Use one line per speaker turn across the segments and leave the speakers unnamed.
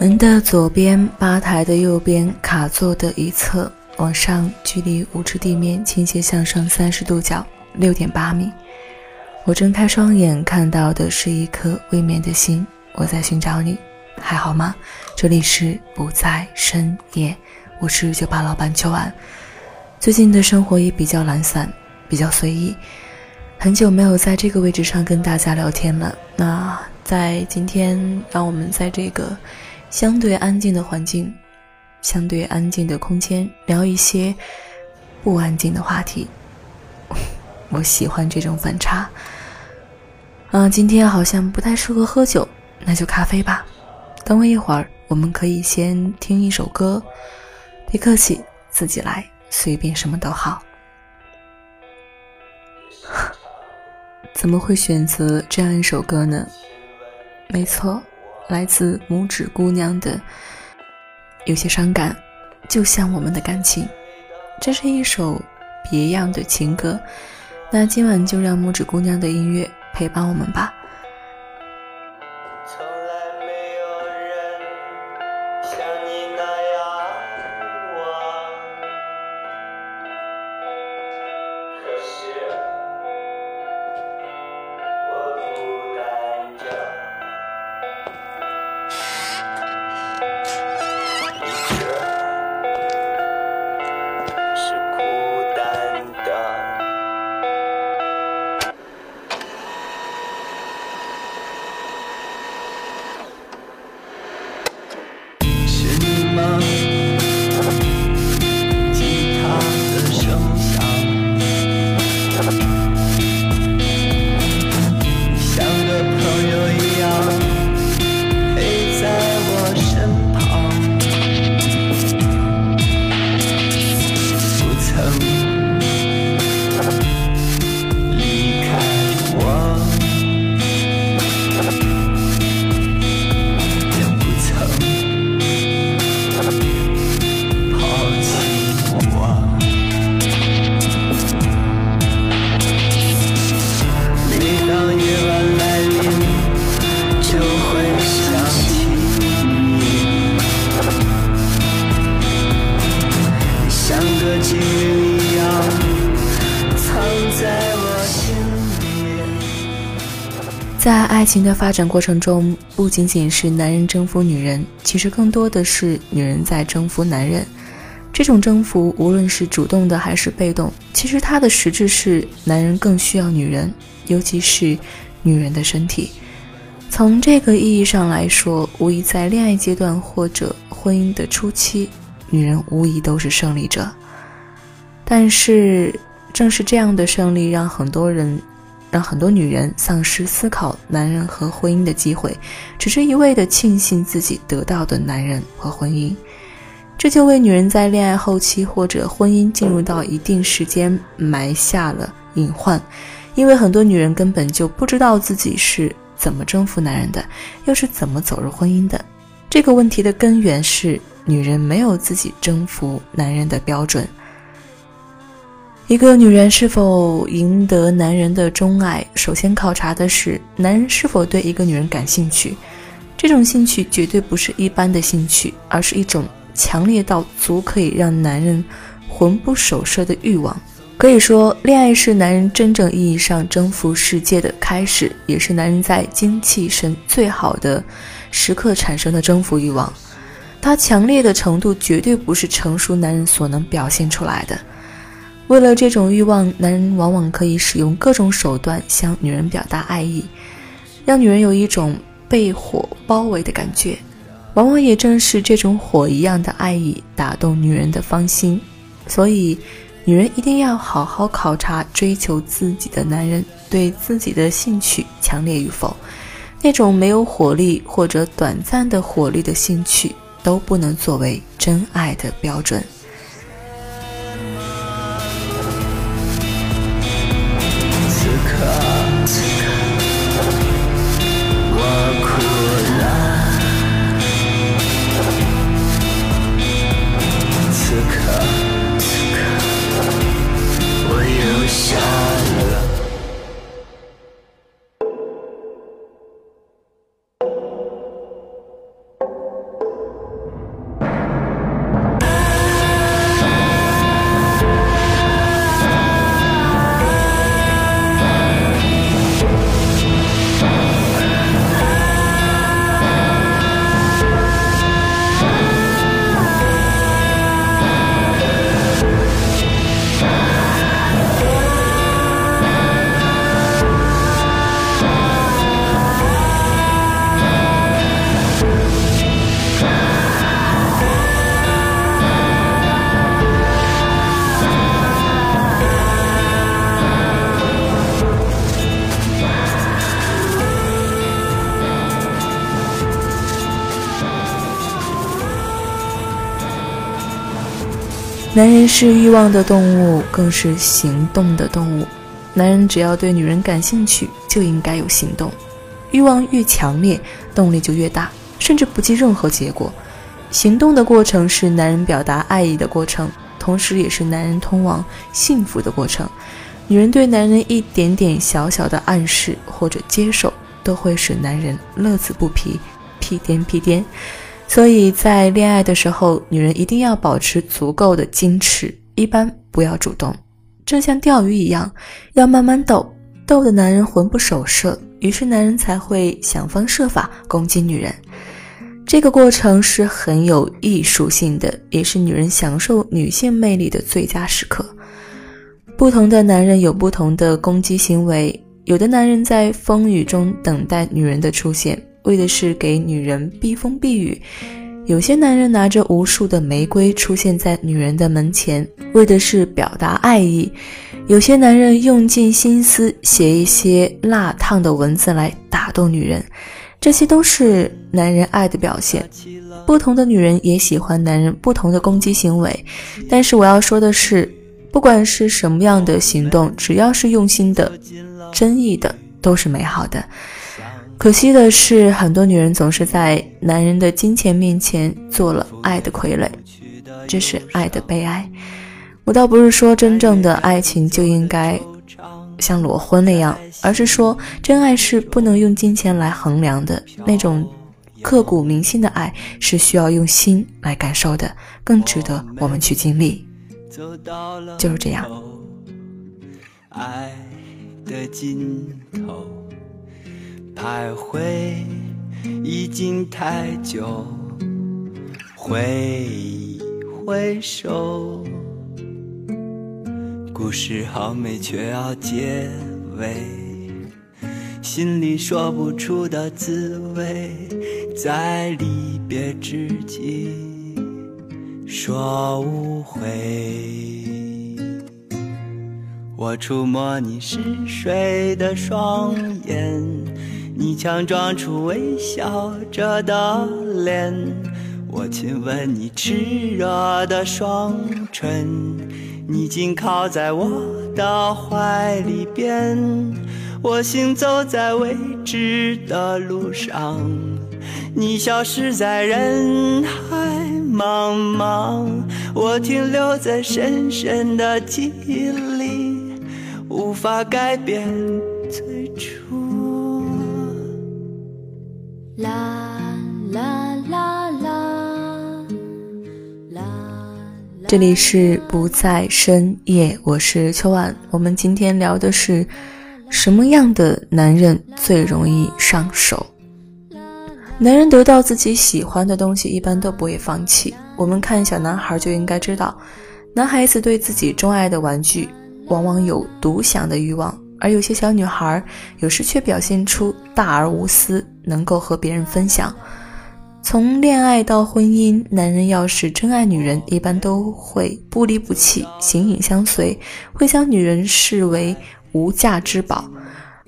门的左边，吧台的右边，卡座的一侧，往上距离舞池地面倾斜向上三十度角，六点八米。我睁开双眼，看到的是一颗未眠的心。我在寻找你，还好吗？这里是不在深夜，我是酒吧老板秋安。最近的生活也比较懒散，比较随意，很久没有在这个位置上跟大家聊天了。那在今天，让我们在这个。相对安静的环境，相对安静的空间，聊一些不安静的话题。我喜欢这种反差。啊，今天好像不太适合喝酒，那就咖啡吧。等我一会儿，我们可以先听一首歌。别客气，自己来，随便什么都好。怎么会选择这样一首歌呢？没错。来自拇指姑娘的有些伤感，就像我们的感情。这是一首别样的情歌，那今晚就让拇指姑娘的音乐陪伴我们吧。情的发展过程中，不仅仅是男人征服女人，其实更多的是女人在征服男人。这种征服，无论是主动的还是被动，其实它的实质是男人更需要女人，尤其是女人的身体。从这个意义上来说，无疑在恋爱阶段或者婚姻的初期，女人无疑都是胜利者。但是，正是这样的胜利，让很多人。让很多女人丧失思考男人和婚姻的机会，只是一味的庆幸自己得到的男人和婚姻，这就为女人在恋爱后期或者婚姻进入到一定时间埋下了隐患。因为很多女人根本就不知道自己是怎么征服男人的，又是怎么走入婚姻的。这个问题的根源是女人没有自己征服男人的标准。一个女人是否赢得男人的钟爱，首先考察的是男人是否对一个女人感兴趣。这种兴趣绝对不是一般的兴趣，而是一种强烈到足可以让男人魂不守舍的欲望。可以说，恋爱是男人真正意义上征服世界的开始，也是男人在精气神最好的时刻产生的征服欲望。它强烈的程度绝对不是成熟男人所能表现出来的。为了这种欲望，男人往往可以使用各种手段向女人表达爱意，让女人有一种被火包围的感觉。往往也正是这种火一样的爱意打动女人的芳心。所以，女人一定要好好考察追求自己的男人对自己的兴趣强烈与否。那种没有火力或者短暂的火力的兴趣，都不能作为真爱的标准。男人是欲望的动物，更是行动的动物。男人只要对女人感兴趣，就应该有行动。欲望越强烈，动力就越大，甚至不计任何结果。行动的过程是男人表达爱意的过程，同时也是男人通往幸福的过程。女人对男人一点点小小的暗示或者接受，都会使男人乐此不疲，屁颠屁颠。所以在恋爱的时候，女人一定要保持足够的矜持，一般不要主动，正像钓鱼一样，要慢慢逗，逗得男人魂不守舍，于是男人才会想方设法攻击女人。这个过程是很有艺术性的，也是女人享受女性魅力的最佳时刻。不同的男人有不同的攻击行为，有的男人在风雨中等待女人的出现。为的是给女人避风避雨，有些男人拿着无数的玫瑰出现在女人的门前，为的是表达爱意；有些男人用尽心思写一些辣烫的文字来打动女人，这些都是男人爱的表现。不同的女人也喜欢男人不同的攻击行为，但是我要说的是，不管是什么样的行动，只要是用心的、真意的，都是美好的。可惜的是，很多女人总是在男人的金钱面前做了爱的傀儡，这是爱的悲哀。我倒不是说真正的爱情就应该像裸婚那样，而是说真爱是不能用金钱来衡量的。那种刻骨铭心的爱是需要用心来感受的，更值得我们去经历。就是这样。爱的尽头。徘徊已经太久，挥一挥手，故事好美却要结尾，心里说不出的滋味，在离别之际说无悔。我触摸你嗜睡的双眼。你强装出微笑着的脸，我亲吻你炽热的双唇，你紧靠在我的怀里边，我行走在未知的路上，你消失在人海茫茫，我停留在深深的记忆里，无法改变。啦啦啦啦啦这里是不在深夜，我是秋晚。我们今天聊的是什么样的男人最容易上手？男人得到自己喜欢的东西，一般都不会放弃。我们看小男孩就应该知道，男孩子对自己钟爱的玩具，往往有独享的欲望。而有些小女孩有时却表现出大而无私，能够和别人分享。从恋爱到婚姻，男人要是真爱女人，一般都会不离不弃，形影相随，会将女人视为无价之宝。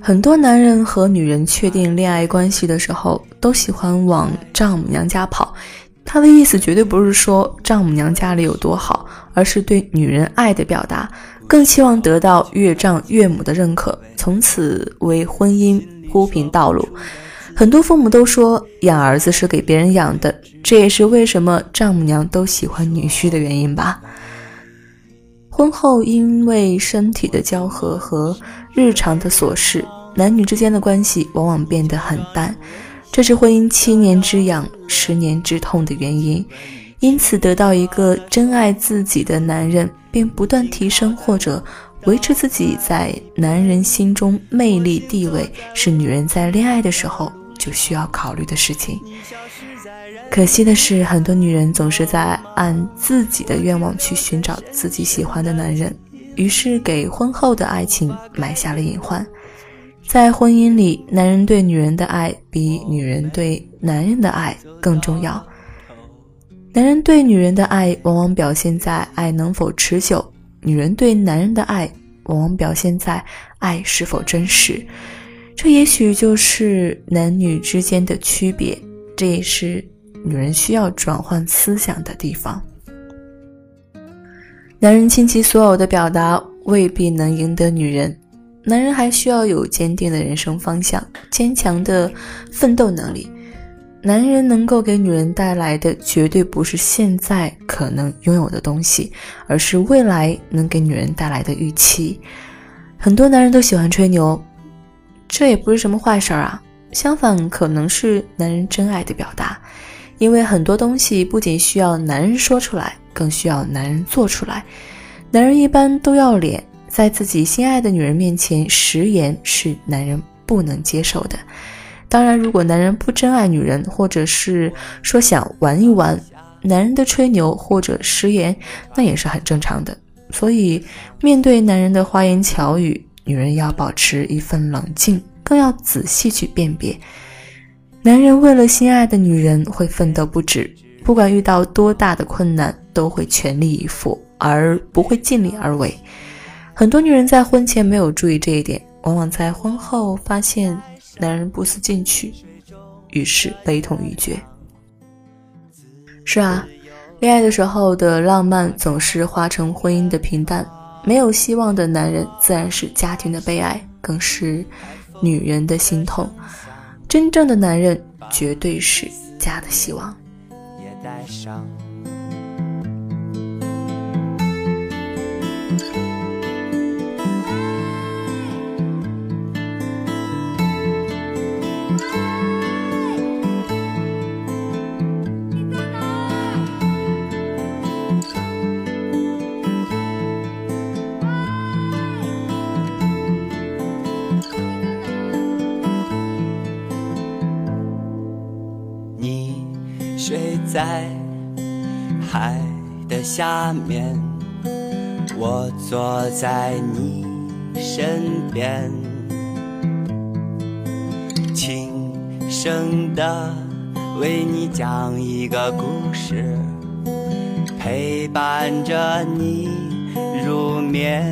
很多男人和女人确定恋爱关系的时候，都喜欢往丈母娘家跑。他的意思绝对不是说丈母娘家里有多好，而是对女人爱的表达，更期望得到岳丈岳母的认可，从此为婚姻铺平道路。很多父母都说养儿子是给别人养的，这也是为什么丈母娘都喜欢女婿的原因吧。婚后因为身体的交合和日常的琐事，男女之间的关系往往变得很淡，这是婚姻七年之痒、十年之痛的原因。因此，得到一个真爱自己的男人，并不断提升或者。维持自己在男人心中魅力地位，是女人在恋爱的时候就需要考虑的事情。可惜的是，很多女人总是在按自己的愿望去寻找自己喜欢的男人，于是给婚后的爱情埋下了隐患。在婚姻里，男人对女人的爱比女人对男人的爱更重要。男人对女人的爱往往表现在爱能否持久。女人对男人的爱，往往表现在爱是否真实，这也许就是男女之间的区别，这也是女人需要转换思想的地方。男人倾其所有的表达未必能赢得女人，男人还需要有坚定的人生方向，坚强的奋斗能力。男人能够给女人带来的，绝对不是现在可能拥有的东西，而是未来能给女人带来的预期。很多男人都喜欢吹牛，这也不是什么坏事儿啊。相反，可能是男人真爱的表达。因为很多东西不仅需要男人说出来，更需要男人做出来。男人一般都要脸，在自己心爱的女人面前，食言是男人不能接受的。当然，如果男人不真爱女人，或者是说想玩一玩，男人的吹牛或者食言，那也是很正常的。所以，面对男人的花言巧语，女人要保持一份冷静，更要仔细去辨别。男人为了心爱的女人会奋斗不止，不管遇到多大的困难，都会全力以赴，而不会尽力而为。很多女人在婚前没有注意这一点，往往在婚后发现。男人不思进取，于是悲痛欲绝。是啊，恋爱的时候的浪漫总是化成婚姻的平淡。没有希望的男人，自然是家庭的悲哀，更是女人的心痛。真正的男人，绝对是家的希望。
在海的下面，我坐在你身边，轻声的为你讲一个故事，陪伴着你入眠。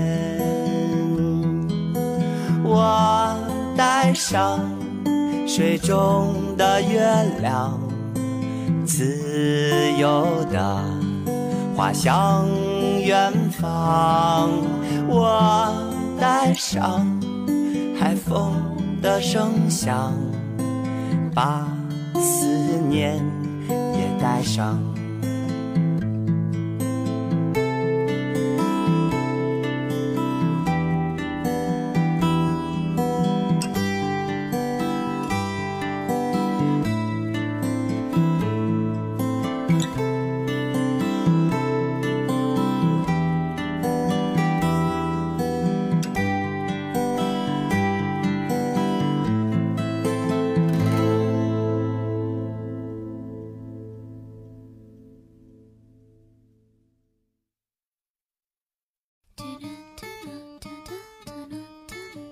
我带上水中的月亮。自由的滑向远方，我带上海风的声响，把思念也带上。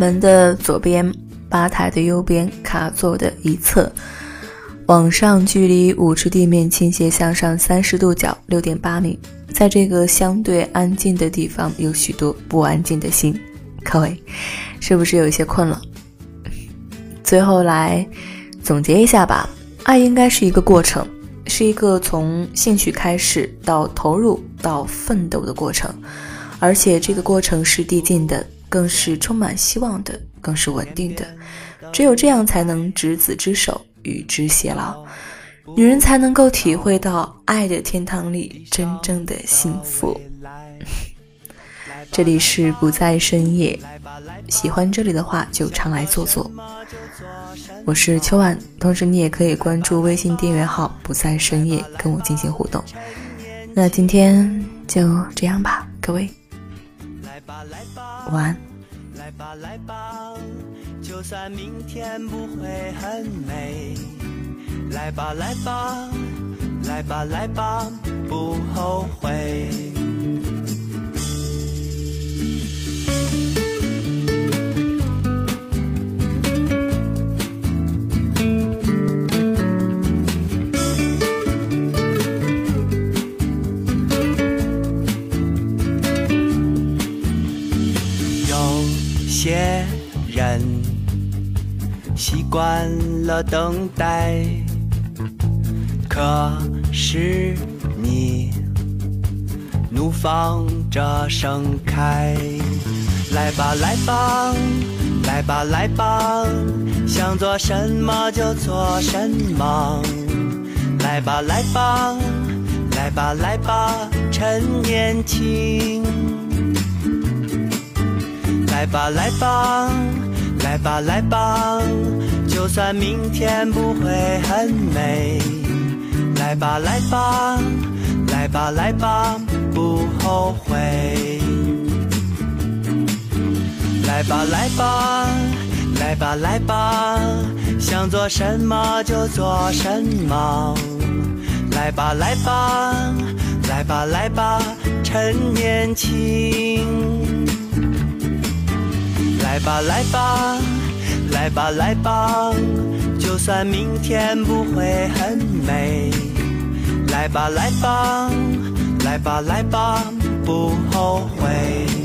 门的左边，吧台的右边，卡座的一侧，往上距离舞池地面倾斜向上三十度角，六点八米。在这个相对安静的地方，有许多不安静的心。各位，是不是有些困了？最后来总结一下吧。爱应该是一个过程，是一个从兴趣开始到投入到奋斗的过程，而且这个过程是递进的。更是充满希望的，更是稳定的。只有这样，才能执子之手，与之偕老，女人才能够体会到爱的天堂里真正的幸福。这里是不在深夜，喜欢这里的话就常来坐坐。我是秋晚，同时你也可以关注微信订阅号“不在深夜”，跟我进行互动。那今天就这样吧，各位。晚安。
来吧来吧，就算明天不会很美。来吧来吧，来吧来吧，不后悔。惯了等待，可是你怒放着盛开。来吧来吧，来吧来吧，想做什么就做什么。来吧来吧，来吧来吧，趁年轻。来吧来吧，来吧来吧。就算明天不会很美，来吧来吧，来吧来吧，不后悔。来吧来吧，来吧来吧，想做什么就做什么。来吧来吧，来吧来吧，趁年轻。来吧来吧。来吧来吧，就算明天不会很美。来吧来吧，来吧来吧，不后悔。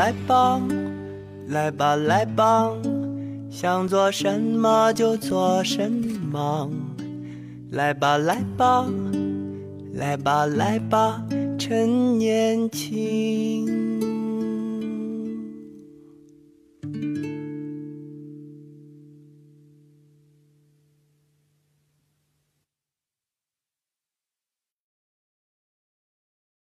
来吧，来吧，来吧，想做什么就做什么。来吧，来吧，来吧，来吧，趁年轻。